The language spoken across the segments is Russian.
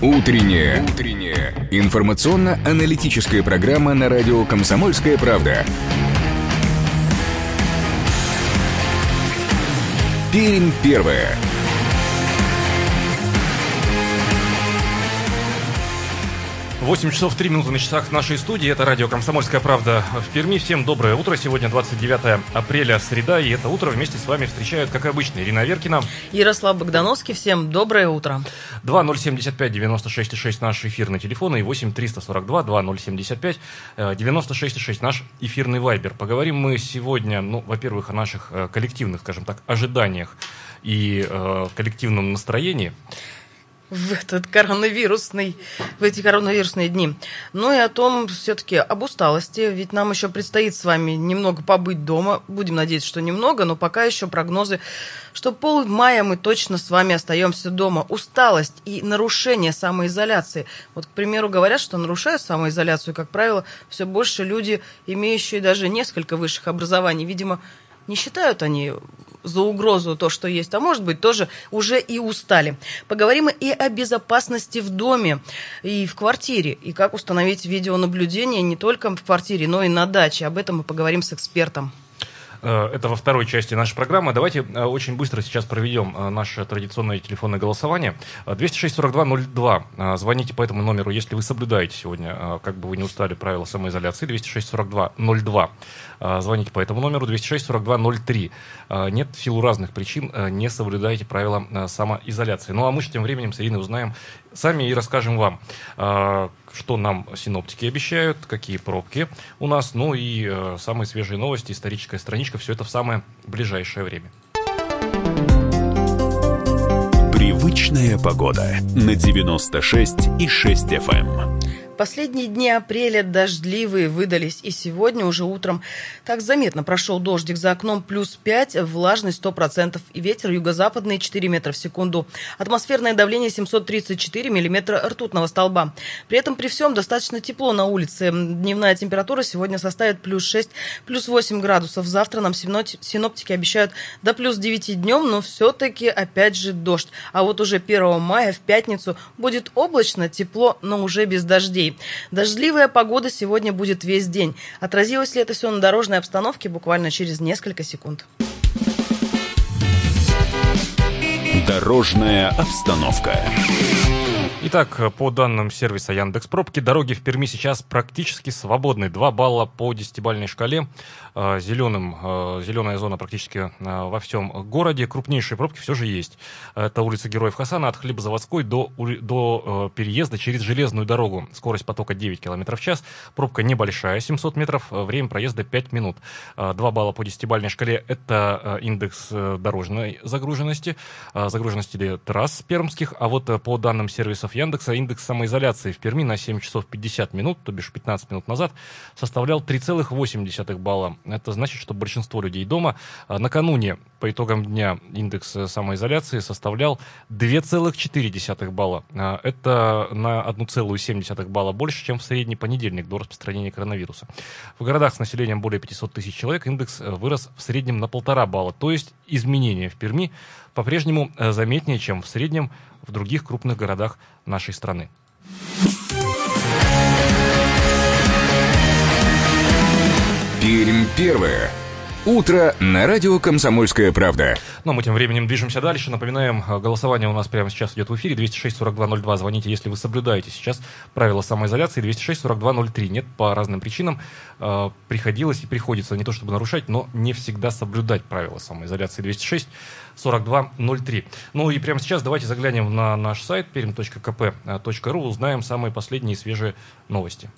Утренняя. Утренняя. Информационно-аналитическая программа на радио «Комсомольская правда». Пермь первая. 8 часов 3 минуты на часах нашей студии. Это радио «Комсомольская правда» в Перми. Всем доброе утро. Сегодня 29 апреля, среда. И это утро вместе с вами встречают, как обычно, Ирина Веркина. Ярослав Богдановский. Всем доброе утро. 2075-96-6 наш эфирный телефон и 8-342-2075-96-6 наш эфирный вайбер. Поговорим мы сегодня, ну, во-первых, о наших э, коллективных, скажем так, ожиданиях и э, коллективном настроении в этот коронавирусный, в эти коронавирусные дни. Ну и о том все-таки об усталости, ведь нам еще предстоит с вами немного побыть дома. Будем надеяться, что немного, но пока еще прогнозы, что пол мая мы точно с вами остаемся дома. Усталость и нарушение самоизоляции. Вот, к примеру, говорят, что нарушают самоизоляцию, как правило, все больше люди, имеющие даже несколько высших образований. Видимо, не считают они за угрозу то, что есть, а может быть тоже уже и устали. Поговорим и о безопасности в доме и в квартире, и как установить видеонаблюдение не только в квартире, но и на даче. Об этом мы поговорим с экспертом. Э, это во второй части нашей программы. Давайте э, очень быстро сейчас проведем э, наше традиционное телефонное голосование. 206-42-02. Звоните по этому номеру, если вы соблюдаете сегодня, как бы вы не устали, правила самоизоляции. 206-42-02. Звоните по этому номеру 206-42-03. Нет, в силу разных причин не соблюдаете правила самоизоляции. Ну а мы же тем временем с Ириной узнаем сами и расскажем вам что нам синоптики обещают, какие пробки у нас, ну и э, самые свежие новости, историческая страничка, все это в самое ближайшее время. Привычная погода на 96 и 6 FM. Последние дни апреля дождливые выдались, и сегодня уже утром так заметно прошел дождик за окном плюс 5, влажность 100% и ветер юго-западный 4 метра в секунду. Атмосферное давление 734 миллиметра ртутного столба. При этом при всем достаточно тепло на улице. Дневная температура сегодня составит плюс 6, плюс 8 градусов. Завтра нам синоптики обещают до плюс 9 днем, но все-таки опять же дождь. А вот уже 1 мая в пятницу будет облачно, тепло, но уже без дождей Дождливая погода сегодня будет весь день. Отразилось ли это все на дорожной обстановке буквально через несколько секунд. Дорожная обстановка. Итак, по данным сервиса Яндекс Пробки, дороги в Перми сейчас практически свободны. 2 балла по десятибальной шкале. Э, Зеленым, э, зеленая зона практически э, во всем городе. Крупнейшие пробки все же есть. Это улица Героев Хасана от Хлебозаводской до, до переезда через железную дорогу. Скорость потока 9 км в час. Пробка небольшая, 700 метров. Время проезда 5 минут. 2 балла по десятибальной шкале – это индекс дорожной загруженности, загруженности трасс пермских. А вот по данным сервиса ресурсов Яндекса индекс самоизоляции в Перми на 7 часов 50 минут, то бишь 15 минут назад, составлял 3,8 балла. Это значит, что большинство людей дома а, накануне по итогам дня индекс самоизоляции составлял 2,4 балла. А, это на 1,7 балла больше, чем в средний понедельник до распространения коронавируса. В городах с населением более 500 тысяч человек индекс э, вырос в среднем на полтора балла, то есть изменения в Перми по-прежнему э, заметнее, чем в среднем в других крупных городах нашей страны. Пермь первое. Утро на радио «Комсомольская правда». Ну, мы тем временем движемся дальше. Напоминаем, э, голосование у нас прямо сейчас идет в эфире. 206-4202. Звоните, если вы соблюдаете сейчас правила самоизоляции. 206-4203. Нет, по разным причинам э, приходилось и приходится не то чтобы нарушать, но не всегда соблюдать правила самоизоляции. 206 4203. Ну и прямо сейчас давайте заглянем на наш сайт perm.kp.ru, узнаем самые последние свежие новости.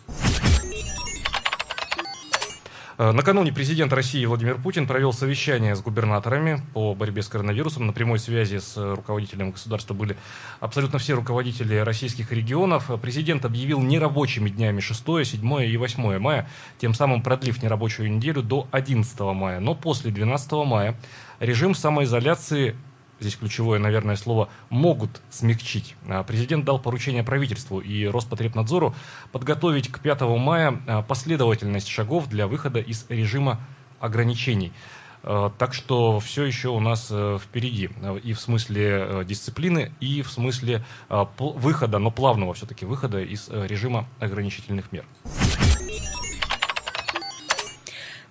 Э, накануне президент России Владимир Путин провел совещание с губернаторами по борьбе с коронавирусом. На прямой связи с руководителем государства были абсолютно все руководители российских регионов. Президент объявил нерабочими днями 6, 7 и 8 мая, тем самым продлив нерабочую неделю до 11 мая. Но после 12 мая режим самоизоляции здесь ключевое, наверное, слово, могут смягчить. А, президент дал поручение правительству и Роспотребнадзору подготовить к 5 мая а, последовательность шагов для выхода из режима ограничений. Так что все еще у нас впереди. И в смысле дисциплины, и в смысле выхода, но плавного все-таки выхода из режима ограничительных мер.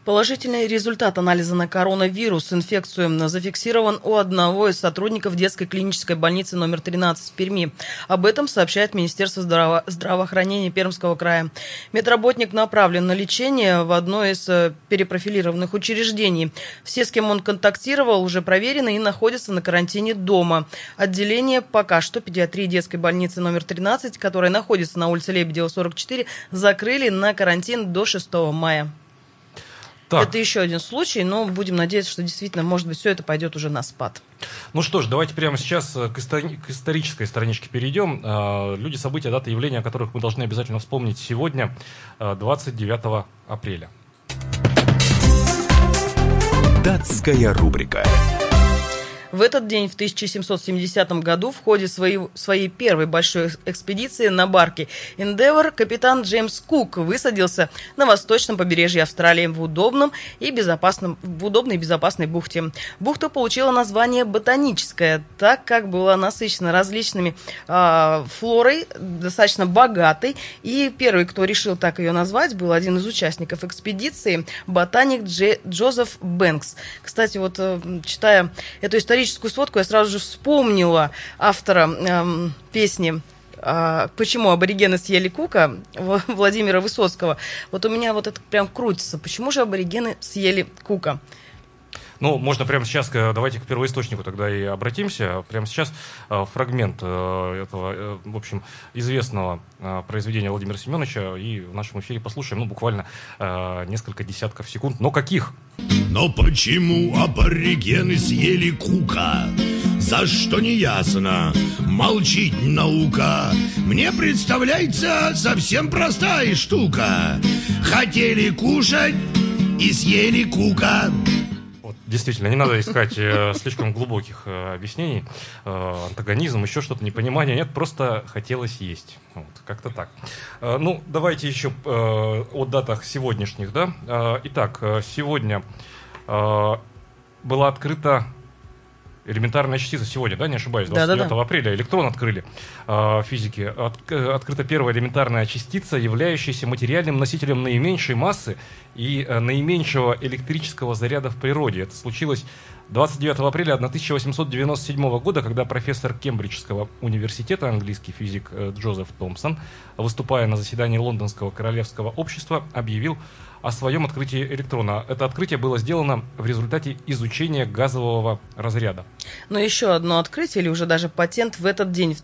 Положительный результат анализа на коронавирус инфекцию зафиксирован у одного из сотрудников детской клинической больницы номер 13 в Перми. Об этом сообщает Министерство здраво- здравоохранения Пермского края. Медработник направлен на лечение в одно из э, перепрофилированных учреждений. Все, с кем он контактировал, уже проверены и находятся на карантине дома. Отделение пока что педиатрии детской больницы номер 13, которая находится на улице Лебедева, 44, закрыли на карантин до 6 мая. Так. Это еще один случай, но будем надеяться, что действительно, может быть, все это пойдет уже на спад. Ну что ж, давайте прямо сейчас к, истори- к исторической страничке перейдем. А, люди, события, даты, явления, о которых мы должны обязательно вспомнить сегодня, 29 а, апреля. Датская рубрика. В этот день, в 1770 году, в ходе своей, своей первой большой экспедиции на барке Endeavour капитан Джеймс Кук высадился на восточном побережье Австралии в удобном и безопасном, в удобной и безопасной бухте. Бухта получила название «Ботаническая», так как была насыщена различными э, флорой, достаточно богатой. И первый, кто решил так ее назвать, был один из участников экспедиции, ботаник Джозеф Бэнкс. Кстати, вот э, читая эту историю, историческую сводку, я сразу же вспомнила автора эм, песни а, почему аборигены съели кука Владимира Высоцкого. Вот у меня вот это прям крутится. Почему же аборигены съели кука? Ну, можно прямо сейчас, э, давайте к первоисточнику тогда и обратимся. Прямо сейчас э, фрагмент э, этого, в общем, известного произведения Владимира Семеновича и в нашем эфире послушаем, ну, буквально несколько десятков секунд. Но каких? Но почему аборигены съели кука? За что не ясно, молчит наука Мне представляется совсем простая штука Хотели кушать и съели кука Действительно, не надо искать э, слишком глубоких э, объяснений, э, антагонизм, еще что-то, непонимание. Нет, просто хотелось есть. Вот, как-то так. Э, ну, давайте еще э, о датах сегодняшних. Да? Э, итак, э, сегодня э, была открыта элементарная частица сегодня, да, не ошибаюсь, 29 да, да, да. апреля электрон открыли физики. От, э, открыта первая элементарная частица, являющаяся материальным носителем наименьшей массы и э, наименьшего электрического заряда в природе. Это случилось 29 апреля 1897 года, когда профессор Кембриджского университета, английский физик э, Джозеф Томпсон, выступая на заседании Лондонского королевского общества, объявил о своем открытии электрона. Это открытие было сделано в результате изучения газового разряда. Но еще одно открытие, или уже даже патент в этот день, в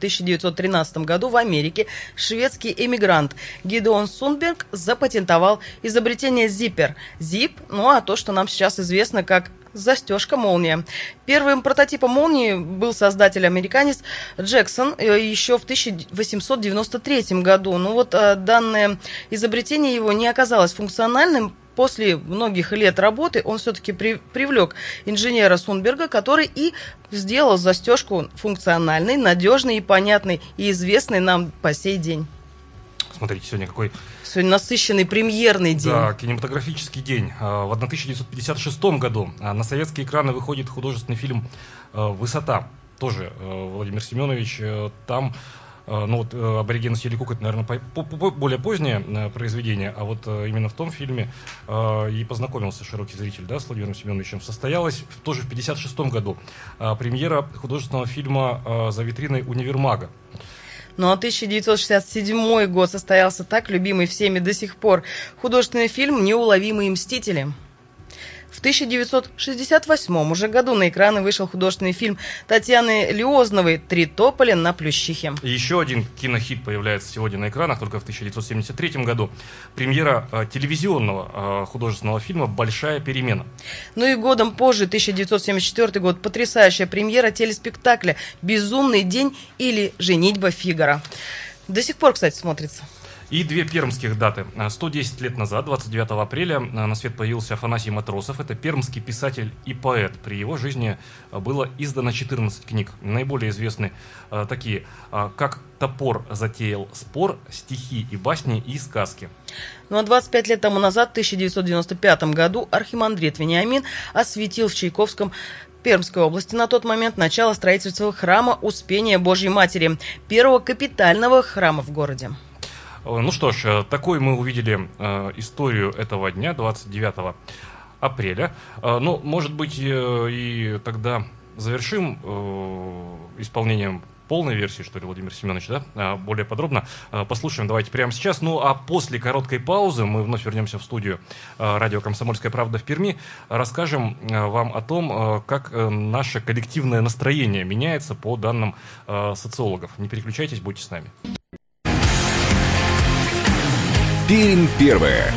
1913 году в Америке, шведский эмигрант Гидеон Сунберг запатентовал изобретение зиппер. Зип, ну а то, что нам сейчас известно как застежка молния. Первым прототипом молнии был создатель американец Джексон э, еще в 1893 году. Ну вот э, данное изобретение его не оказалось функциональным, после многих лет работы он все-таки при, привлек инженера Сунберга, который и сделал застежку функциональной, надежной и понятной, и известной нам по сей день. Смотрите, сегодня какой Сегодня насыщенный премьерный день. Да, кинематографический день. А, в 1956 году а, на советские экраны выходит художественный фильм а, «Высота». Тоже Владимир Семенович там ну вот «Аборигены съели кук» это, наверное, более позднее произведение, а вот именно в том фильме и познакомился широкий зритель да, с Владимиром Семеновичем. Состоялась тоже в 1956 году премьера художественного фильма «За витриной универмага». Ну а 1967 год состоялся так любимый всеми до сих пор художественный фильм «Неуловимые мстители». В 1968 уже году на экраны вышел художественный фильм Татьяны Лиозновой «Три тополя на Плющихе». Еще один кинохит появляется сегодня на экранах, только в 1973 году. Премьера э, телевизионного э, художественного фильма «Большая перемена». Ну и годом позже, 1974 год, потрясающая премьера телеспектакля «Безумный день» или «Женитьба Фигара». До сих пор, кстати, смотрится. И две пермских даты. 110 лет назад, 29 апреля, на свет появился Афанасий Матросов. Это пермский писатель и поэт. При его жизни было издано 14 книг. Наиболее известны такие, как «Топор затеял спор», «Стихи и басни» и «Сказки». Ну а 25 лет тому назад, в 1995 году, архимандрит Вениамин осветил в Чайковском Пермской области на тот момент начало строительства храма Успения Божьей Матери, первого капитального храма в городе. Э, ну что ж, э, такой мы увидели э, историю этого дня, 29 апреля. Ну, может быть, и тогда завершим исполнением полной версии, что ли, Владимир Семенович, да, более подробно послушаем давайте прямо сейчас. Ну, а после короткой паузы мы вновь вернемся в студию радио «Комсомольская правда» в Перми, расскажем вам о том, как наше коллективное настроение меняется по данным социологов. Не переключайтесь, будьте с нами. Пермь первое.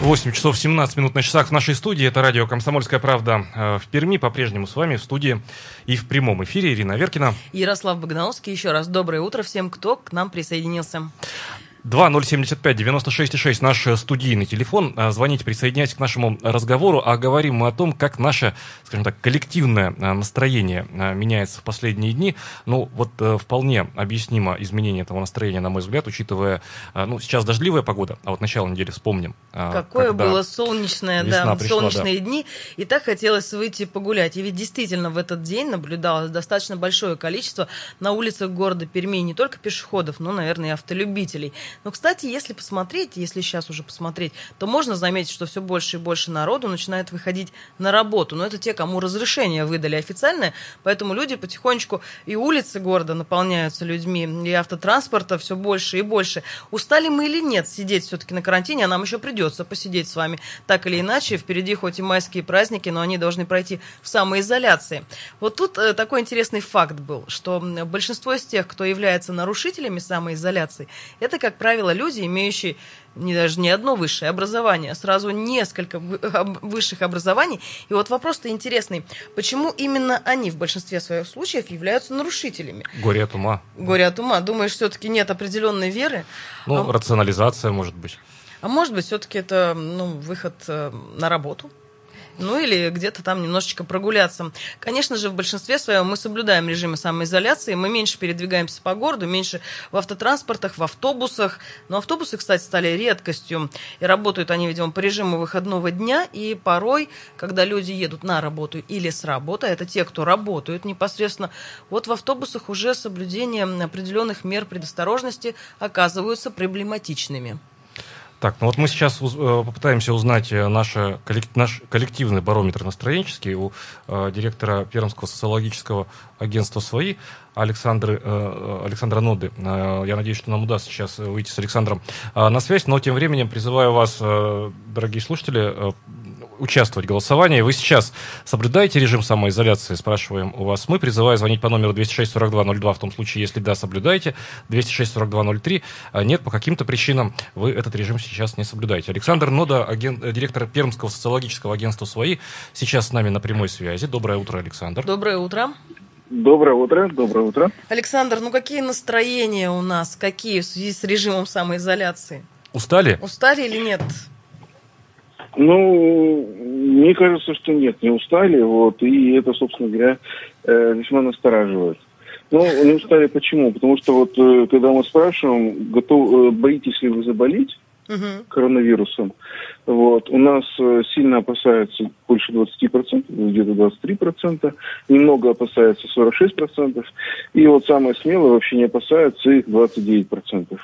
8 часов 17 минут на часах в нашей студии. Это радио «Комсомольская правда» э, в Перми. По-прежнему с вами в студии и в прямом эфире Ирина Веркина. Ярослав Богдановский. Еще раз доброе утро всем, кто к нам присоединился. 2075-96-6 наш студийный телефон. А, звоните, присоединяйтесь к нашему разговору. А говорим мы о том, как наше, скажем так, коллективное а, настроение а, меняется в последние дни. Ну, вот э, вполне объяснимо изменение этого настроения, на мой взгляд, учитывая, ну, сейчас дождливая погода, а вот начало недели вспомним. Какое было солнечное, да, пришла, солнечные да. дни. И так хотелось выйти погулять. И ведь действительно в этот день наблюдалось достаточно большое количество на улицах города Перми не только пешеходов, но, наверное, и автолюбителей. Но, кстати, если посмотреть, если сейчас уже посмотреть, то можно заметить, что все больше и больше народу начинает выходить на работу. Но это те, кому разрешение выдали официальное, поэтому люди потихонечку и улицы города наполняются людьми, и автотранспорта все больше и больше. Устали мы или нет сидеть все-таки на карантине, а нам еще придется посидеть с вами так или иначе. Впереди хоть и майские праздники, но они должны пройти в самоизоляции. Вот тут э, такой интересный факт был, что большинство из тех, кто является нарушителями самоизоляции, это, как правило, люди, имеющие не даже не одно высшее образование, а сразу несколько высших образований. И вот вопрос-то интересный. Почему именно они в большинстве своих случаев являются нарушителями? Горе от ума. Горе от ума. Думаешь, все-таки нет определенной веры? Ну, а... рационализация, может быть. А может быть, все-таки это ну, выход э, на работу? Ну или где-то там немножечко прогуляться. Конечно же, в большинстве своем мы соблюдаем режимы самоизоляции, мы меньше передвигаемся по городу, меньше в автотранспортах, в автобусах. Но автобусы, кстати, стали редкостью, и работают они, видимо, по режиму выходного дня, и порой, когда люди едут на работу или с работы, это те, кто работают непосредственно, вот в автобусах уже соблюдение определенных мер предосторожности оказываются проблематичными. Так, ну вот мы сейчас э, попытаемся узнать э, наше, наш коллективный барометр настроенческий у э, директора Пермского социологического агентства «Свои» Александры, э, Александра Ноды. Э, я надеюсь, что нам удастся сейчас выйти с Александром э, на связь, но тем временем призываю вас, э, дорогие слушатели, э, участвовать в голосовании. Вы сейчас соблюдаете режим самоизоляции, спрашиваем у вас. Мы призываю звонить по номеру 206-4202 в том случае, если да, соблюдаете. 206-4203. А нет, по каким-то причинам вы этот режим сейчас не соблюдаете. Александр Нода, агент, э, директор Пермского социологического агентства «Свои», сейчас с нами на прямой связи. Доброе утро, Александр. Доброе утро. Доброе утро, доброе утро. Александр, ну какие настроения у нас, какие в связи с режимом самоизоляции? Устали? Устали или нет? Ну, мне кажется, что нет, не устали, вот, и это, собственно говоря, э, весьма настораживает. Ну, не устали почему? Потому что вот, э, когда мы спрашиваем, готов, э, боитесь ли вы заболеть uh-huh. коронавирусом, вот, у нас сильно опасаются больше 20%, где-то 23%, немного опасаются 46%, и вот самое смелое вообще не опасаются их 29%.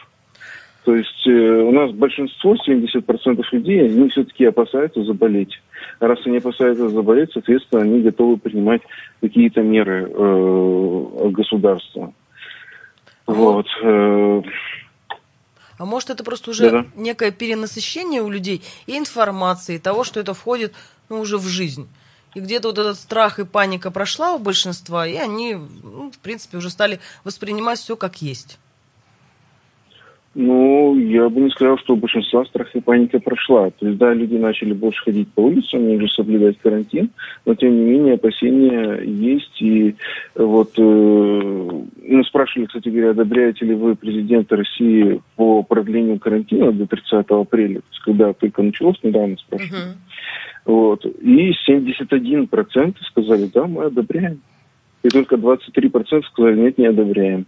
То есть э, у нас большинство, 70% людей, они все-таки опасаются заболеть. А раз они опасаются заболеть, соответственно, они готовы принимать какие-то меры э, государства. А вот. Э, а может, это просто уже Да-да. некое перенасыщение у людей и информации, и того, что это входит ну, уже в жизнь. И где-то вот этот страх и паника прошла у большинства, и они, ну, в принципе, уже стали воспринимать все как есть. Ну, я бы не сказал, что у большинства страх и паника прошла. То есть, да, люди начали больше ходить по улицам, они уже соблюдать карантин, но, тем не менее, опасения есть. И вот, э, ну, спрашивали, кстати говоря, одобряете ли вы президента России по продлению карантина до 30 апреля, когда только началось, недавно спрашивали. Мгм. Вот. И 71% сказали, да, мы одобряем. И только 23% сказали, нет, не одобряем.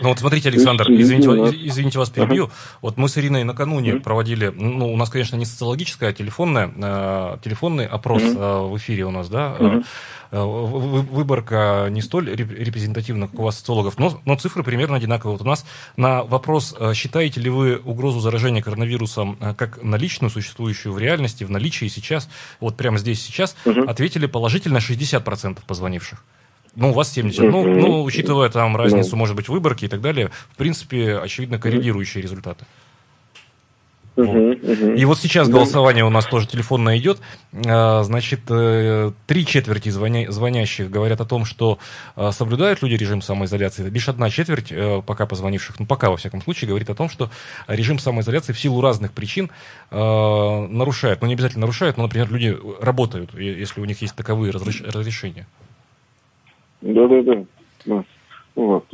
Ну вот смотрите, Александр, извините, извините вас перебью. Вот мы с Ириной накануне проводили, ну, у нас, конечно, не социологическая, а телефонная, э, телефонный опрос э, в эфире у нас, да. Э, вы- вы- Выборка не столь реп- репрезентативна, как у вас социологов, но, но цифры примерно одинаковые. Вот у нас на вопрос, считаете ли вы угрозу заражения коронавирусом как наличную, существующую в реальности, в наличии сейчас, вот прямо здесь сейчас, ответили положительно 60% позвонивших. Ну, у вас 70. Ну, ну, учитывая там разницу, может быть, выборки и так далее, в принципе, очевидно, коррелирующие результаты. Мгм. И вот сейчас Да. голосование у нас тоже телефонное идет. А, Значит, э, три четверти звоня- звонящих говорят о том, что э, соблюдают люди режим самоизоляции. Лишь одна четверть э, пока позвонивших, ну пока во всяком случае, говорит о том, что режим самоизоляции в силу разных причин нарушает. Ну не обязательно нарушают, но, например, люди работают, если у них есть таковые разреш- разрешения. Да-да-да. Да. Вот.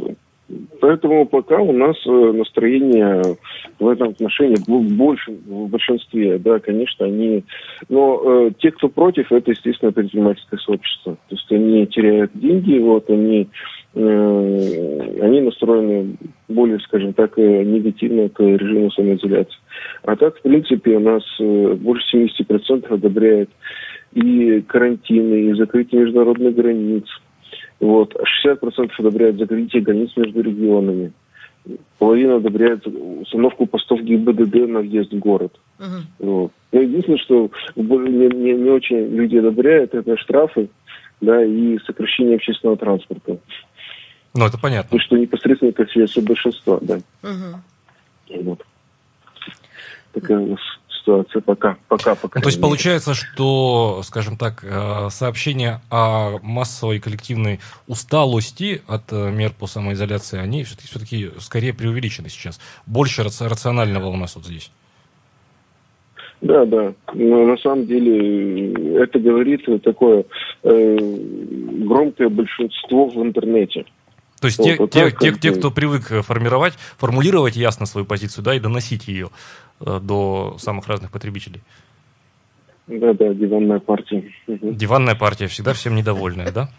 Поэтому пока у нас э, настроение в этом отношении бу- больше в большинстве, да, конечно, они... Но э, те, кто против, это, естественно, предпринимательское сообщество. То есть они теряют деньги, вот, они, э, они настроены более, скажем так, э, негативно к режиму самоизоляции. А так, в принципе, у нас э, больше 70% одобряет и карантины, и закрытие международных границ, вот. 60% одобряют закрытие границ между регионами. Половина одобряет установку постов ГИБДД на въезд в город. Мгм. Вот. Но единственное, что не, не- не очень люди одобряют, это штрафы да, и сокращение общественного транспорта. Ну, это понятно. То, что непосредственно касается большинства. Да. Мгм. Вот. Такая у нас ситуация пока. пока, пока Ну, то есть получается, что, скажем так, э, сообщения о массовой коллективной усталости от э, мер по самоизоляции, они все-таки, все-таки скорее преувеличены сейчас. Больше раци- рационального у нас вот здесь. Да, да. Но на самом деле э, это говорит такое э, громкое большинство в интернете. То есть Вот, те, вот те, те, те, кто привык э, формировать, формулировать ясно свою позицию, да, и доносить ее э, до самых разных потребителей. Да, да, диванная партия. Диванная партия всегда всем недовольная, да?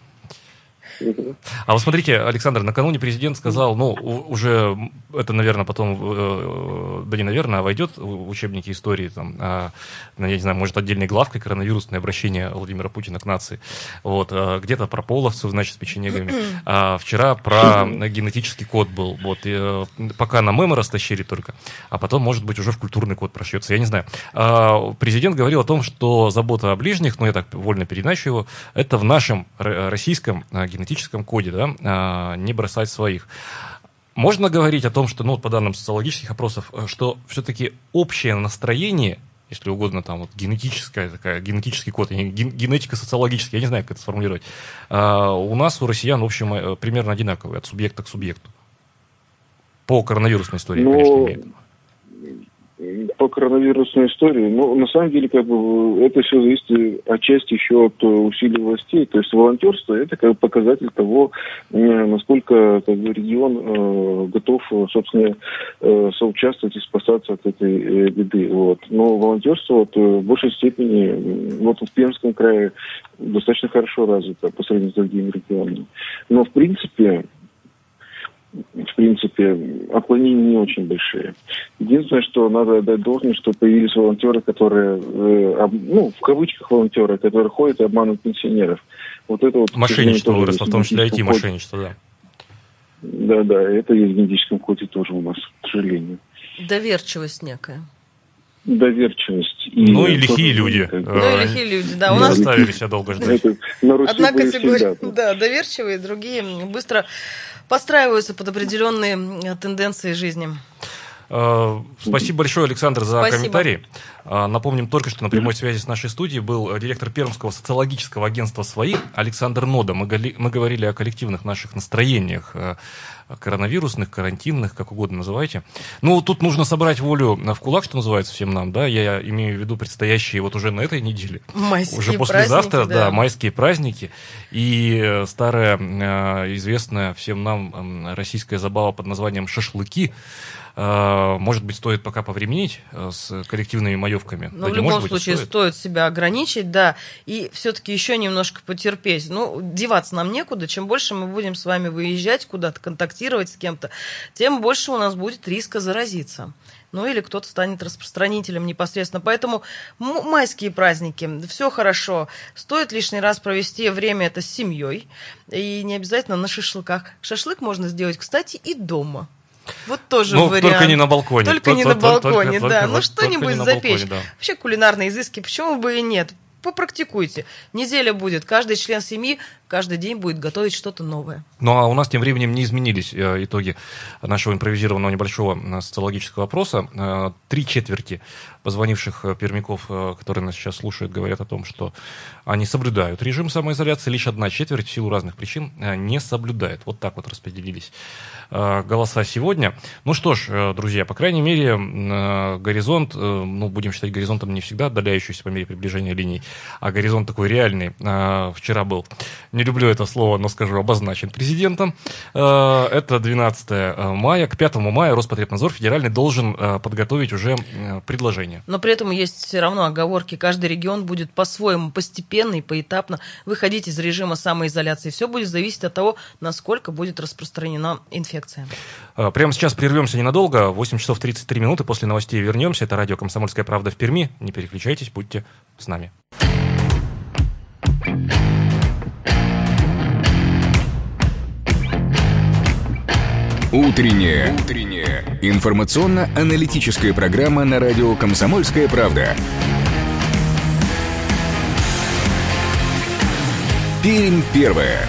А вот смотрите, Александр, накануне президент сказал, ну, уже это, наверное, потом, э, да не наверное, а войдет в учебники истории, там, а, я не знаю, может, отдельной главкой коронавирусное обращение Владимира Путина к нации. Вот, а, где-то про половцев, значит, с печенегами. А вчера про генетический код был. Вот, и, э, пока на мемы растащили только, а потом, может быть, уже в культурный код прошьется, я не знаю. А, Президент говорил о том, что забота о ближних, ну, я так вольно переначу его, это в нашем р- российском а, генетическом коде, да, а, не бросать своих. Можно говорить о том, что, ну, вот по данным социологических опросов, э, что все-таки общее настроение, если угодно, там, вот генетическая такая, генетический код, не- ген- генетика социологическая, я не знаю, как это сформулировать, а, у нас, у россиян, в общем, э, примерно одинаковые от субъекта к субъекту. По коронавирусной истории, Ну, конечно, виду. По коронавирусной истории, ну, на самом деле, как бы, это все зависит отчасти еще от э, усилий властей. То есть волонтерство – это как бы показатель того, э, насколько как бы, регион э, готов, собственно, э, соучаствовать и спасаться от этой э, беды. Вот. Но волонтерство вот, в большей степени вот в Пермском крае достаточно хорошо развито по сравнению с другими регионами. Но, в принципе, в принципе, отклонения не очень большие. Единственное, что надо отдать должное, что появились волонтеры, которые, э, ну, в кавычках волонтеры, которые ходят и обманывают пенсионеров. Вот это вот... Мошенничество выросло, в том числе. IT-мошенничество, да. Да, да, это есть в генетическом коде тоже у нас, к сожалению. Доверчивость некая. Доверчивость. Ну и лихие люди. как Ну и лихие люди, да. У нас заставили себя долго ждать. это Руси одна были категория, всегда. да, доверчивые, другие быстро подстраиваются под определенные тенденции жизни. Э, спасибо большое, Александр, за Спасибо. комментарий. Э, Напомним только, что на прямой связи с нашей студией был э, директор Пермского социологического агентства «Свои» Александр Нода. Мы, говорили о коллективных наших настроениях, коронавирусных, карантинных, как угодно называйте. Ну, тут нужно собрать волю в кулак, что называется, всем нам, да, я имею в виду предстоящие вот уже на этой неделе. Майские уже послезавтра, да. да. майские праздники. И старая, известная всем нам российская забава под названием «шашлыки», может быть, стоит пока повременить э, с коллективными маевками. Да в любом может быть, случае стоит. стоит. себя ограничить, да, и все-таки еще немножко потерпеть. Ну, деваться нам некуда. Чем больше мы будем с вами выезжать куда-то, контактировать с кем-то, тем больше у нас будет риска заразиться. Ну или кто-то станет распространителем непосредственно. Поэтому майские праздники, все хорошо. Стоит лишний раз провести время это с семьей. И не обязательно на шашлыках. Шашлык можно сделать, кстати, и дома. Вот тоже Ну, вариант. только не на балконе. Только не на балконе, только- да. только- Ну, что-нибудь запечь. балконе, да. Вообще кулинарные изыски, почему бы и нет? Попрактикуйте. Неделя будет. Каждый член семьи каждый день будет готовить что-то новое. Ну а у нас тем временем не изменились э, итоги нашего импровизированного небольшого э, социологического опроса. Э, Три четверти позвонивших пермяков, которые нас сейчас слушают, говорят о том, что они соблюдают режим самоизоляции. Лишь одна четверть в силу разных причин не соблюдает. Вот так вот распределились голоса сегодня. Ну что ж, друзья, по крайней мере, горизонт, ну будем считать горизонтом не всегда отдаляющийся по мере приближения линий, а горизонт такой реальный вчера был. Не люблю это слово, но скажу, обозначен президентом. Э, Это 12 мая. К 5 мая Роспотребнадзор федеральный должен э, подготовить уже э, предложение. Но при этом есть все равно оговорки. Каждый регион будет по-своему, постепенно и поэтапно выходить из режима самоизоляции. Все будет зависеть от того, насколько будет распространена инфекция. Э, Прямо сейчас прервемся ненадолго. 8 часов 33 минуты после новостей вернемся. Это радио «Комсомольская правда» в Перми. Не переключайтесь, будьте с нами. Утренняя. Утренняя. Информационно-аналитическая программа на радио «Комсомольская правда». Пермь первая.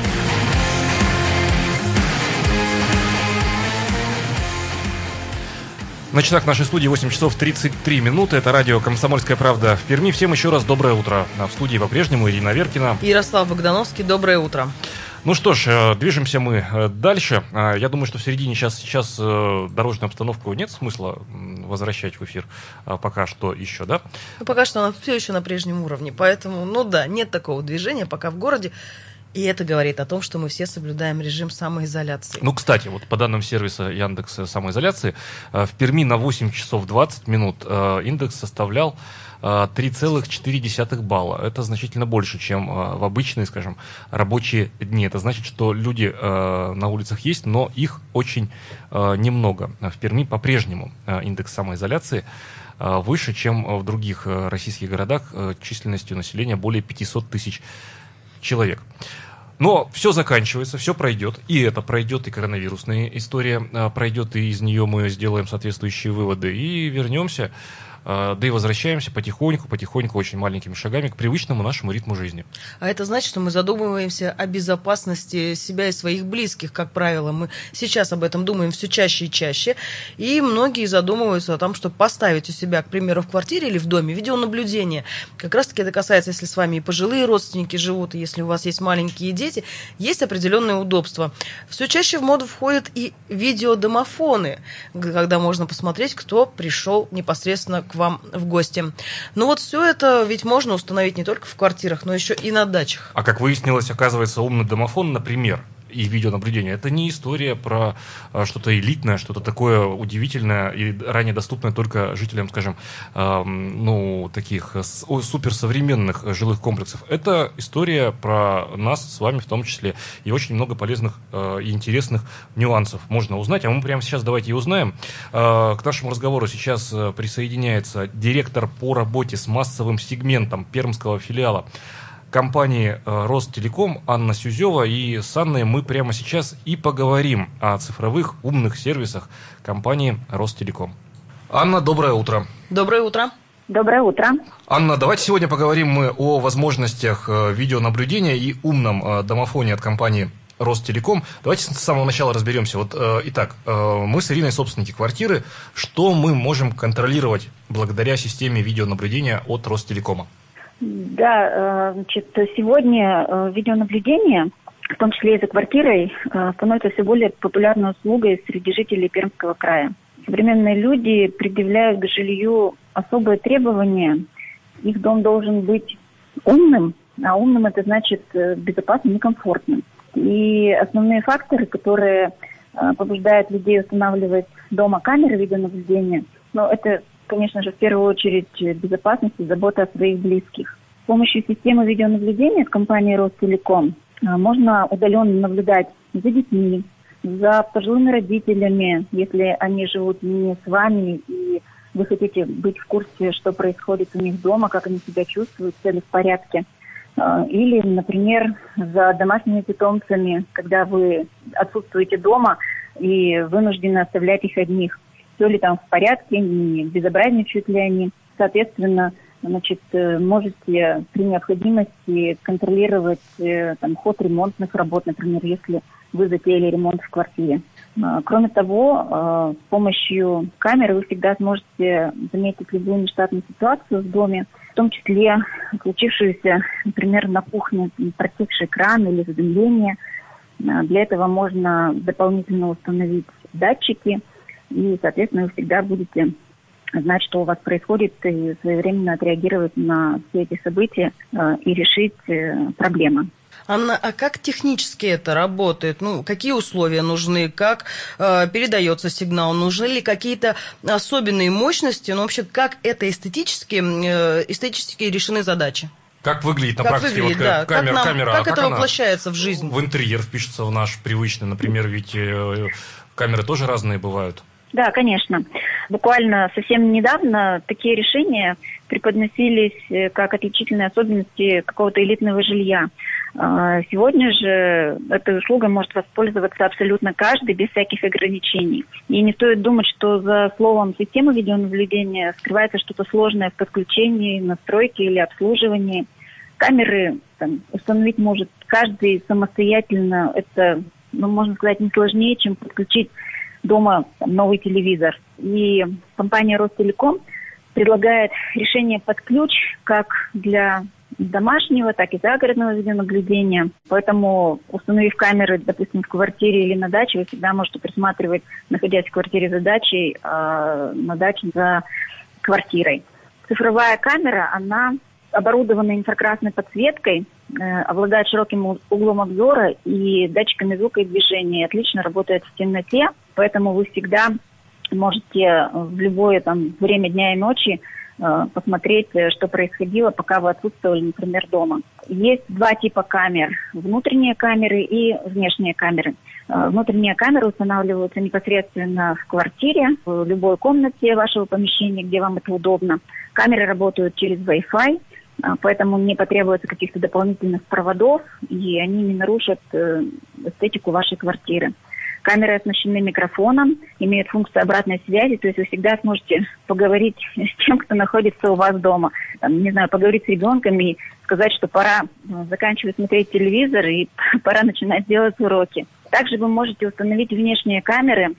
На часах нашей студии 8 часов 33 минуты. Это радио «Комсомольская правда» в Перми. Всем еще раз доброе утро. В студии по-прежнему Ирина Веркина. Ярослав Богдановский, доброе утро. Ну что ж, э, движемся мы э, дальше. А, Я думаю, что в середине сейчас, сейчас э, дорожную обстановку нет смысла возвращать в эфир а, пока что еще, да? Ну, пока что она все еще на прежнем уровне. Поэтому, ну да, нет такого движения пока в городе. И это говорит о том, что мы все соблюдаем режим самоизоляции. Ну, кстати, вот по данным сервиса Яндекс самоизоляции, э, в Перми на 8 часов 20 минут э, индекс составлял э, 3,4 балла. Это значительно больше, чем э, в обычные, скажем, рабочие дни. Это значит, что люди э, на улицах есть, но их очень э, немного. В Перми по-прежнему э, индекс самоизоляции э, выше, чем в других э, российских городах э, численностью населения более 500 тысяч. Но все заканчивается, все пройдет, и это пройдет, и коронавирусная история а, пройдет, и из нее мы сделаем соответствующие выводы, и вернемся, да и возвращаемся потихоньку, потихоньку, очень маленькими шагами к привычному нашему ритму жизни. А это значит, что мы задумываемся о безопасности себя и своих близких, как правило. Мы сейчас об этом думаем все чаще и чаще. И многие задумываются о том, чтобы поставить у себя, к примеру, в квартире или в доме видеонаблюдение. Как раз-таки это касается, если с вами и пожилые родственники живут, и если у вас есть маленькие дети, есть определенные удобства. Все чаще в моду входят и видеодомофоны, когда можно посмотреть, кто пришел непосредственно к вам в гости. Ну вот все это ведь можно установить не только в квартирах, но еще и на дачах. А как выяснилось, оказывается, умный домофон, например, и видеонаблюдение. Это не история про а, что-то элитное, что-то такое удивительное и ранее доступное только жителям, скажем, эм, ну, таких о, суперсовременных э, жилых комплексов. Это история про нас с вами в том числе. И очень много полезных э, и интересных нюансов можно узнать. А мы прямо сейчас давайте и узнаем. Э, К нашему разговору сейчас э, присоединяется директор по работе с массовым сегментом пермского филиала компании э, Ростелеком Анна Сюзева. И с Анной мы прямо сейчас и поговорим о цифровых умных сервисах компании Ростелеком. Анна, доброе утро. Доброе утро. Доброе утро. Анна, давайте сегодня поговорим мы о возможностях э, видеонаблюдения и умном э, домофоне от компании Ростелеком. Давайте с самого начала разберемся. Вот, э, итак, э, мы с Ириной собственники квартиры. Что мы можем контролировать благодаря системе видеонаблюдения от Ростелекома? Да, э, значит, сегодня э, видеонаблюдение, в том числе и за квартирой, э, становится все более популярной услугой среди жителей Пермского края. Современные люди предъявляют к жилью особые требования. Их дом должен быть умным, а умным это значит безопасным и комфортным. И основные факторы, которые побуждают людей устанавливать дома камеры видеонаблюдения, ну, это конечно же, в первую очередь безопасность и забота о своих близких. С помощью системы видеонаблюдения от компании Ростелеком а, можно удаленно наблюдать за детьми, за пожилыми родителями, если они живут не с вами, и вы хотите быть в курсе, что происходит у них дома, как они себя чувствуют, все ли в порядке. А, или, например, за домашними питомцами, когда вы отсутствуете дома и вынуждены оставлять их одних все ли там в порядке, не безобразничают ли они. Соответственно, значит, э, можете при необходимости контролировать э, там, ход ремонтных работ, например, если вы затеяли ремонт в квартире. А, кроме того, а, с помощью камеры вы всегда сможете заметить любую нештатную ситуацию в доме, в том числе случившуюся, например, на кухне протекший кран или задымление. А, для этого можно дополнительно установить датчики – и, соответственно, вы всегда будете знать, что у вас происходит, и своевременно отреагировать на все эти события э, и решить э, проблемы. Анна, а как технически это работает? Ну, какие условия нужны? Как э, передается сигнал? Нужны ли какие-то особенные мощности? Ну, вообще, как это эстетически, э, эстетически решены задачи? Как выглядит на как практике выглядит, вот, да. камера? Как, нам, камера как, как это воплощается в жизнь? В интерьер впишется в наш привычный, например, ведь э, камеры тоже разные бывают. Да, конечно. Буквально совсем недавно такие решения преподносились э, как отличительные особенности какого-то элитного жилья. А, сегодня же этой услугой может воспользоваться абсолютно каждый без всяких ограничений. И не стоит думать, что за словом системы видеонаблюдения скрывается что-то сложное в подключении, настройке или обслуживании. Камеры там, установить может каждый самостоятельно. Это, ну, можно сказать, не сложнее, чем подключить дома там, новый телевизор. И компания Ростелеком предлагает решение под ключ как для домашнего, так и загородного видеонаблюдения. Поэтому, установив камеры, допустим, в квартире или на даче, вы всегда можете присматривать, находясь в квартире за дачей, а на даче за квартирой. Цифровая камера, она оборудована инфракрасной подсветкой, э, обладает широким углом обзора и датчиками звука и движения, отлично работает в темноте, поэтому вы всегда можете в любое там, время дня и ночи э, посмотреть, э, что происходило, пока вы отсутствовали, например, дома. Есть два типа камер. Внутренние камеры и внешние камеры. Внутренние камеры устанавливаются непосредственно в квартире, в любой комнате вашего помещения, где вам это удобно. Камеры работают через Wi-Fi, поэтому не потребуется каких-то дополнительных проводов, и они не нарушат э, эстетику вашей квартиры. Камеры оснащены микрофоном, имеют функцию обратной связи, то есть вы всегда сможете поговорить с тем, кто находится у вас дома. Там, не знаю, поговорить с ребенком и сказать, что пора ну, заканчивать смотреть телевизор и пора начинать делать уроки. Также вы можете установить внешние камеры,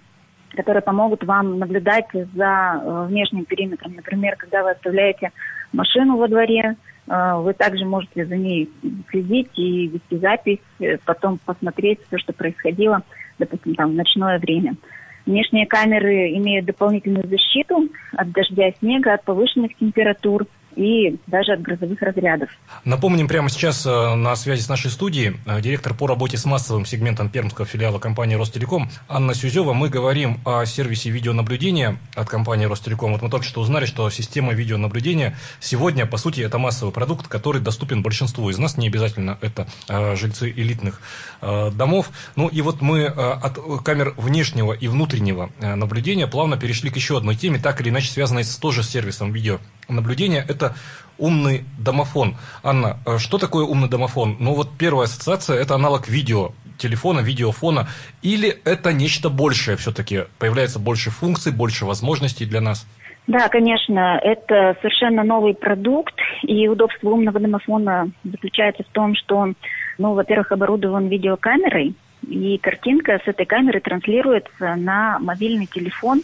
которые помогут вам наблюдать за э, внешним периметром. Например, когда вы оставляете машину во дворе, э, вы также можете за ней следить и вести запись, э, потом посмотреть все, что происходило, допустим, там в ночное время. Внешние камеры имеют дополнительную защиту от дождя, снега, от повышенных температур – и даже от грозовых разрядов. Напомним прямо сейчас э, на связи с нашей студией э, директор по работе с массовым сегментом пермского филиала компании Ростелеком Анна Сюзева. Мы говорим о сервисе видеонаблюдения от компании Ростелеком. Вот мы только что узнали, что система видеонаблюдения сегодня, по сути, это массовый продукт, который доступен большинству из нас. Не обязательно это э, жильцы элитных домов. Ну и вот мы от камер внешнего и внутреннего наблюдения плавно перешли к еще одной теме, так или иначе связанной с тоже сервисом видео наблюдения – это умный домофон. Анна, э, что такое умный домофон? Ну вот первая ассоциация – это аналог видео, телефона, видеофона, или это нечто большее все-таки? Появляется больше функций, больше возможностей для нас? Да, конечно, это совершенно новый продукт, и удобство умного домофона заключается в том, что он, ну, во-первых, оборудован видеокамерой, и картинка с этой камеры транслируется на мобильный телефон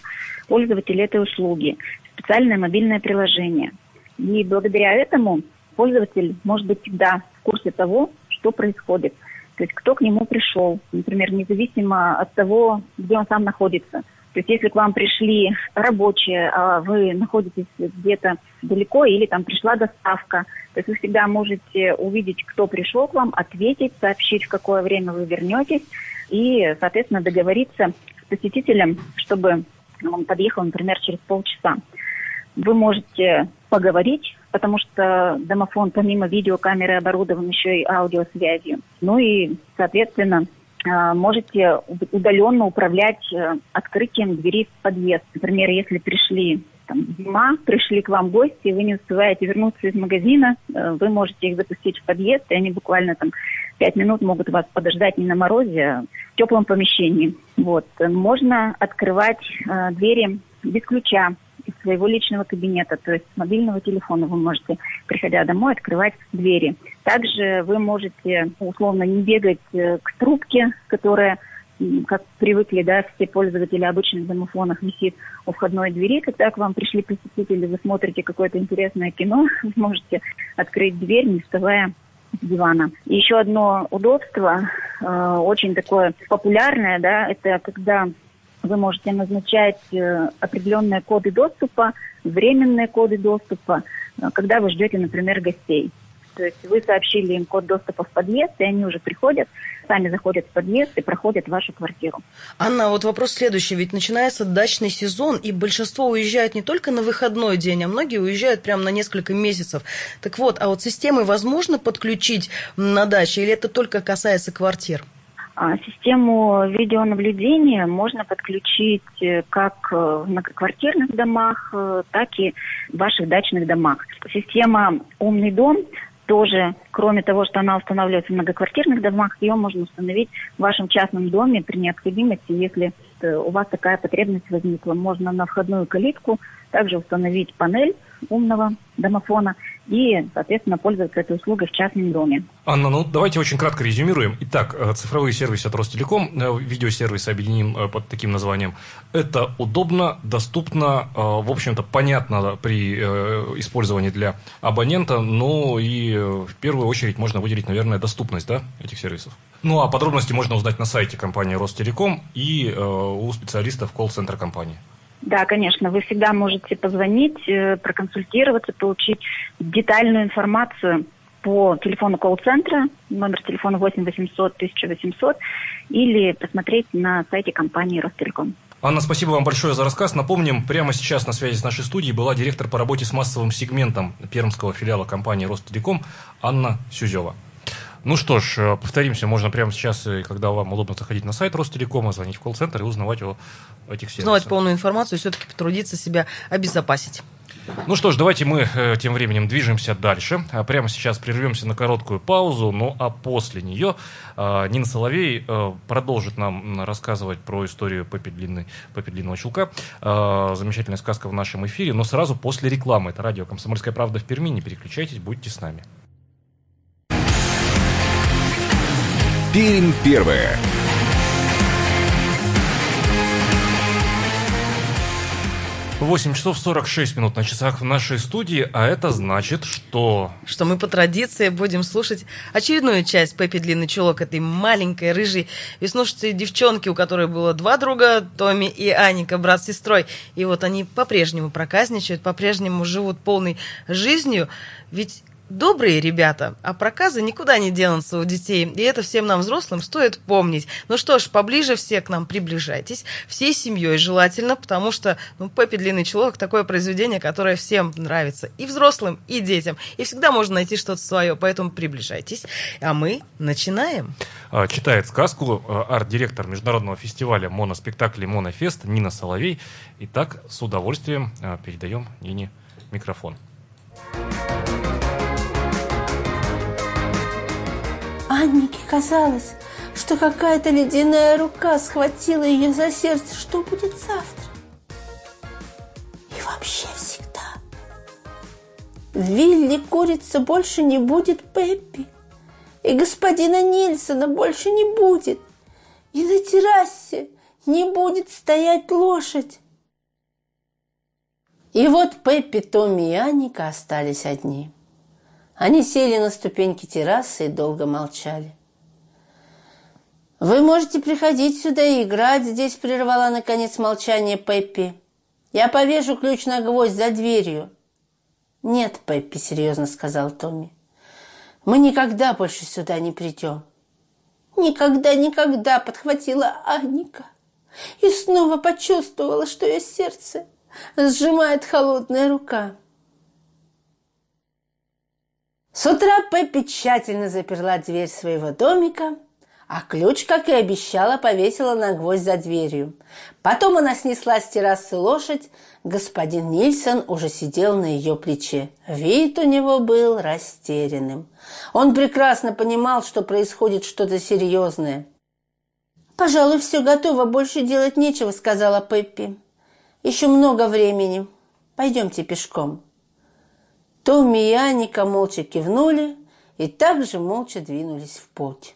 пользователя этой услуги, специальное мобильное приложение. И благодаря этому пользователь может быть всегда в курсе того, что происходит. То есть кто к нему пришел, например, независимо от того, где он сам находится – то есть если к вам пришли рабочие, а вы находитесь где-то далеко или там пришла доставка, то есть вы всегда можете увидеть, кто пришел к вам, ответить, сообщить, в какое время вы вернетесь и, соответственно, договориться с посетителем, чтобы он подъехал, например, через полчаса. Вы можете поговорить, потому что домофон помимо видеокамеры оборудован еще и аудиосвязью. Ну и, соответственно, Э, можете удаленно управлять э, открытием двери в подъезд. Например, если пришли там, зима, пришли к вам гости, вы не успеваете вернуться из магазина, э, вы можете их запустить в подъезд, и они буквально там пять минут могут вас подождать не на морозе, а в теплом помещении. Вот. Можно открывать э, двери без ключа из своего личного кабинета, то есть с мобильного телефона вы можете, приходя домой, открывать двери. Также вы можете условно не бегать э, к трубке, которая как привыкли, да, все пользователи обычных домофонов висит у входной двери, когда к вам пришли посетители, вы смотрите какое-то интересное кино, вы можете открыть дверь, не вставая с дивана. Еще одно удобство, э, очень такое популярное, да, это когда вы можете назначать э, определенные коды доступа, временные коды доступа, э, когда вы ждете, например, гостей. То есть вы сообщили им код доступа в подъезд, и они уже приходят, сами заходят в подъезд и проходят вашу квартиру. Анна, вот вопрос следующий. Ведь начинается дачный сезон, и большинство уезжают не только на выходной день, а многие уезжают прямо на несколько месяцев. Так вот, а вот системы возможно подключить на даче, или это только касается квартир? А, систему видеонаблюдения можно подключить э, как э, в многоквартирных домах, э, так и в ваших дачных домах. Система «Умный дом» тоже, кроме того, что она устанавливается в многоквартирных домах, ее можно установить в вашем частном доме при необходимости, если у вас такая потребность возникла. Можно на входную калитку также установить панель умного домофона и, соответственно, пользоваться этой услугой в частном доме. Анна, ну давайте очень кратко резюмируем. Итак, э, цифровые сервисы от Ростелеком, э, видеосервисы объединим э, под таким названием. Это удобно, доступно, в общем-то, понятно при использовании для абонента, но и в первую очередь можно выделить, наверное, доступность да, этих сервисов. Ну а подробности можно узнать на сайте компании Ростелеком и у специалистов колл-центра компании. Да, конечно, вы всегда можете позвонить, э, проконсультироваться, получить детальную информацию по телефону колл-центра, номер телефона 8 800 1800, или посмотреть на сайте компании Ростелеком. Анна, спасибо вам большое за рассказ. Напомним, прямо сейчас на связи с нашей студией была директор по работе с массовым сегментом пермского филиала компании Ростелеком Анна Сюзева. Ну что ж, э, повторимся, можно прямо сейчас, когда вам удобно заходить на сайт Ростелекома, звонить в колл-центр и узнавать о этих сервисах. Узнавать полную информацию и все-таки потрудиться себя обезопасить. Ну что ж, давайте мы э, тем временем движемся дальше. А прямо сейчас прервемся на короткую паузу, ну а после нее э, Нина Соловей э, продолжит нам рассказывать про историю Пеппи, Длинный, Пеппи Длинного Чулка. Э, замечательная сказка в нашем эфире, но сразу после рекламы. Это радио «Комсомольская правда» в Перми. Не переключайтесь, будьте с нами. Пермь первая. Восемь часов сорок шесть минут на часах в нашей студии, а это значит, что... Что мы по традиции будем слушать очередную часть Пеппи Длинный Чулок, этой маленькой, рыжей, веснушчатой девчонки, у которой было два друга, Томми и Аника, брат с сестрой. И вот они по-прежнему проказничают, по-прежнему живут полной жизнью, ведь добрые ребята, а проказы никуда не денутся у детей. И это всем нам, взрослым, стоит помнить. Ну что ж, поближе все к нам приближайтесь, всей семьей желательно, потому что, ну, Пеппи Длинный Чулок такое произведение, которое всем нравится. И взрослым, и детям. И всегда можно найти что-то свое, поэтому приближайтесь. А мы начинаем. А, читает сказку а, арт-директор международного фестиваля моноспектаклей «Монофест» Нина Соловей. Итак, с удовольствием а, передаем Нине микрофон. Аннике казалось, что какая-то ледяная рука схватила ее за сердце. Что будет завтра? И вообще всегда. Вилли курица больше не будет Пеппи. И господина Нильсона больше не будет. и на террасе не будет стоять лошадь. И вот Пеппи, Томми и Анника остались одни. Они сели на ступеньки террасы и долго молчали. «Вы можете приходить сюда и играть», — здесь прервала, наконец, молчание Пеппи. «Я повешу ключ на гвоздь за дверью». «Нет, Пеппи», — серьезно сказал Томми. «Мы никогда больше сюда не придем». «Никогда, никогда», — подхватила Анника. И снова почувствовала, что ее сердце сжимает холодная рука. С утра Пеппи тщательно заперла дверь своего домика, а ключ, как и обещала, повесила на гвоздь за дверью. Потом она снесла с террасы лошадь, господин Нильсон уже сидел на ее плече. Вид у него был растерянным. Он прекрасно понимал, что происходит что-то серьезное. «Пожалуй, все готово, больше делать нечего», — сказала Пеппи. Еще много времени. Пойдемте пешком. Томми и Аника молча кивнули и также молча двинулись в путь.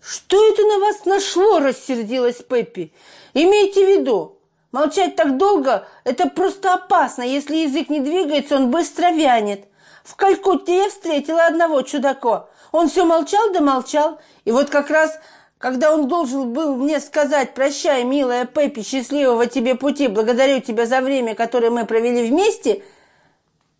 «Что это на вас нашло?» – рассердилась Пеппи. «Имейте в виду, молчать так долго – это просто опасно. Если язык не двигается, он быстро вянет. В Калькутте я встретила одного чудака. Он все молчал да молчал. И вот как раз когда он должен был мне сказать «Прощай, милая Пеппи, счастливого тебе пути, благодарю тебя за время, которое мы провели вместе»,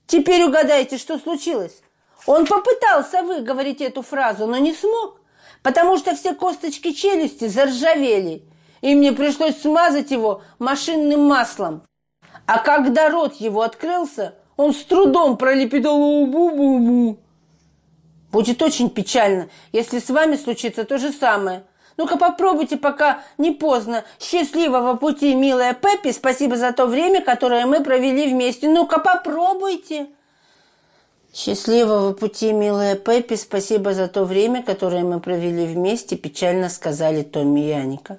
теперь угадайте, что случилось. Он попытался выговорить эту фразу, но не смог, потому что все косточки челюсти заржавели, и мне пришлось смазать его машинным маслом. А когда рот его открылся, он с трудом пролепетал «бу-бу-бу». Будет очень печально, если с вами случится то же самое – ну-ка попробуйте, пока не поздно. Счастливого пути, милая Пеппи. Спасибо за то время, которое мы провели вместе. Ну-ка попробуйте. Счастливого пути, милая Пеппи. Спасибо за то время, которое мы провели вместе, печально сказали Томми и Аника.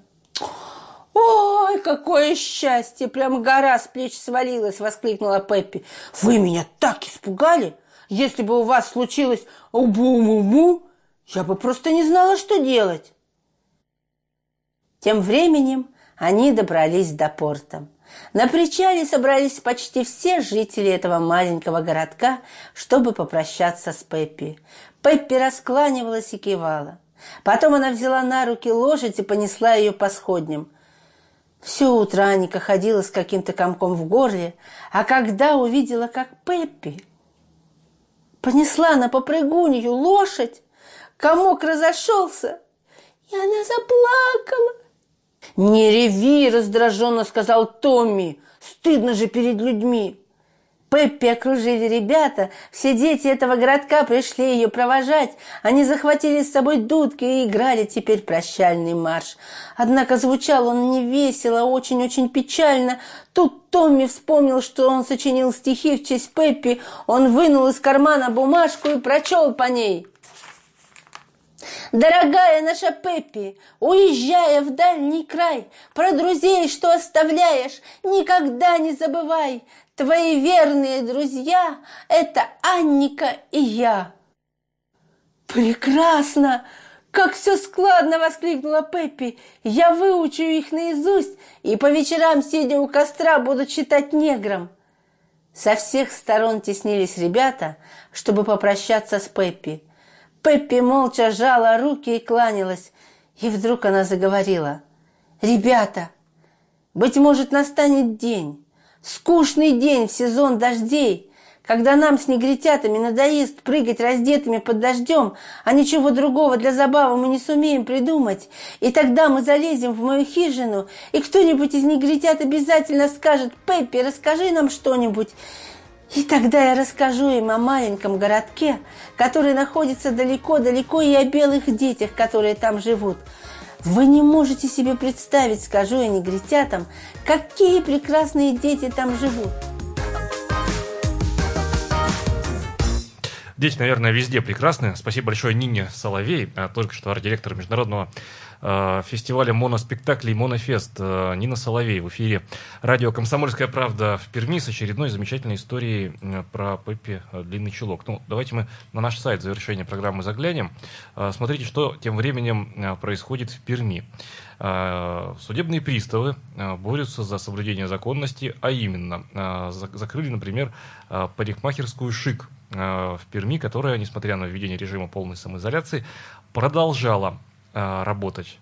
«Ой, какое счастье! Прям гора с плеч свалилась!» – воскликнула Пеппи. «Вы меня так испугали! Если бы у вас случилось убу-му-му, я бы просто не знала, что делать!» Тем временем они добрались до порта. На причале собрались почти все жители этого маленького городка, чтобы попрощаться с Пеппи. Пеппи раскланивалась и кивала. Потом она взяла на руки лошадь и понесла ее по сходням. Все утро Аника ходила с каким-то комком в горле, а когда увидела, как Пеппи понесла на попрыгунью лошадь, комок разошелся, и она заплакала. «Не реви!» – раздраженно сказал Томми. «Стыдно же перед людьми!» Пеппи окружили ребята, все дети этого городка пришли ее провожать. Они захватили с собой дудки и играли теперь прощальный марш. Однако звучал он не весело, а очень-очень печально. Тут Томми вспомнил, что он сочинил стихи в честь Пеппи. Он вынул из кармана бумажку и прочел по ней – Дорогая наша Пеппи, уезжая в дальний край, Про друзей, что оставляешь, никогда не забывай. Твои верные друзья — это Анника и я. Прекрасно! «Как все складно!» — воскликнула Пеппи. «Я выучу их наизусть и по вечерам, сидя у костра, буду читать неграм». Со всех сторон теснились ребята, чтобы попрощаться с Пеппи. Пеппи молча сжала руки и кланялась. И вдруг она заговорила. «Ребята, быть может, настанет день, скучный день в сезон дождей, когда нам с негритятами надоест прыгать раздетыми под дождем, а ничего другого для забавы мы не сумеем придумать. И тогда мы залезем в мою хижину, и кто-нибудь из негритят обязательно скажет «Пеппи, расскажи нам что-нибудь». И тогда я расскажу им о маленьком городке, который находится далеко-далеко, и о белых детях, которые там живут. Вы не можете себе представить, скажу я негритятам, какие прекрасные дети там живут. Дети, наверное, везде прекрасны. Спасибо большое Нине Соловей, а, только что арт-директор международного а, фестиваля моноспектаклей «Монофест». А, Нина Соловей в эфире радио «Комсомольская правда» в Перми с очередной замечательной историей про Пеппи «Длинный чулок». Ну, давайте мы на наш сайт в завершение программы заглянем. Смотрите, что тем временем происходит в Перми. Судебные приставы борются за соблюдение законности, а именно закрыли, например, парикмахерскую «Шик» в Перми, которая, несмотря на введение режима полной самоизоляции, продолжала работать.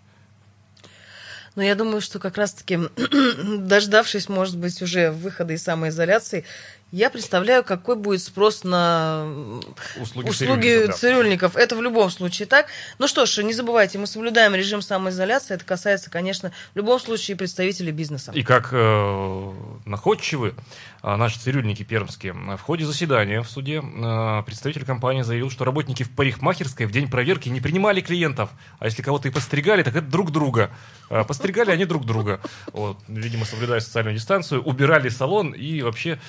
Но я думаю, что как раз-таки, дождавшись, может быть, уже выхода из самоизоляции, я представляю, какой будет спрос на услуги, услуги цирюльников, цирюльников. Это в любом случае так. Ну что ж, не забывайте, мы соблюдаем режим самоизоляции. Это касается, конечно, в любом случае представителей бизнеса. И как э, находчивы э, наши цирюльники пермские, в ходе заседания в суде э, представитель компании заявил, что работники в парикмахерской в день проверки не принимали клиентов. А если кого-то и постригали, так это друг друга. Э, постригали они друг друга. Вот, видимо, соблюдая социальную дистанцию, убирали салон и вообще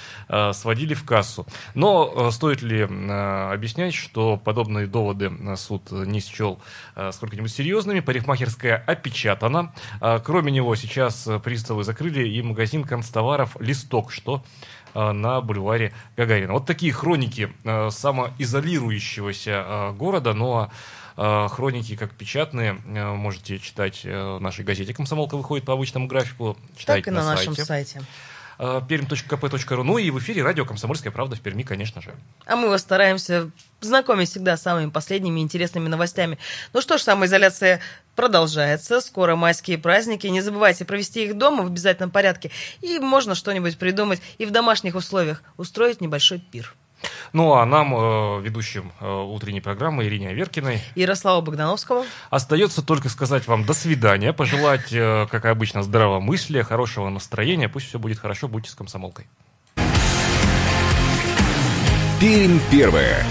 сводили в кассу. Но стоит ли объяснять, что подобные доводы суд не счел сколько-нибудь серьезными? Парикмахерская опечатана. Кроме него сейчас приставы закрыли и магазин констоваров «Листок», что на бульваре Гагарина. Вот такие хроники самоизолирующегося города, но хроники как печатные можете читать в нашей газете «Комсомолка» выходит по обычному графику. Читайте так и на, на нашем сайте. Э, perm.kp.ru. Ну и в эфире радио «Комсомольская правда» в Перми, конечно же. А мы вас стараемся знакомить всегда с самыми последними интересными новостями. Ну что ж, самоизоляция продолжается. Скоро майские праздники. Не забывайте провести их дома в обязательном порядке. И можно что-нибудь придумать и в домашних условиях устроить небольшой пир. Ну а нам, э, ведущим э, утренней программы Ирине Аверкиной и Ярослава Богдановского, остается только сказать вам до свидания, пожелать, э, как обычно, здравомыслия, хорошего настроения. Пусть все будет хорошо, будьте с комсомолкой. Пермь первая.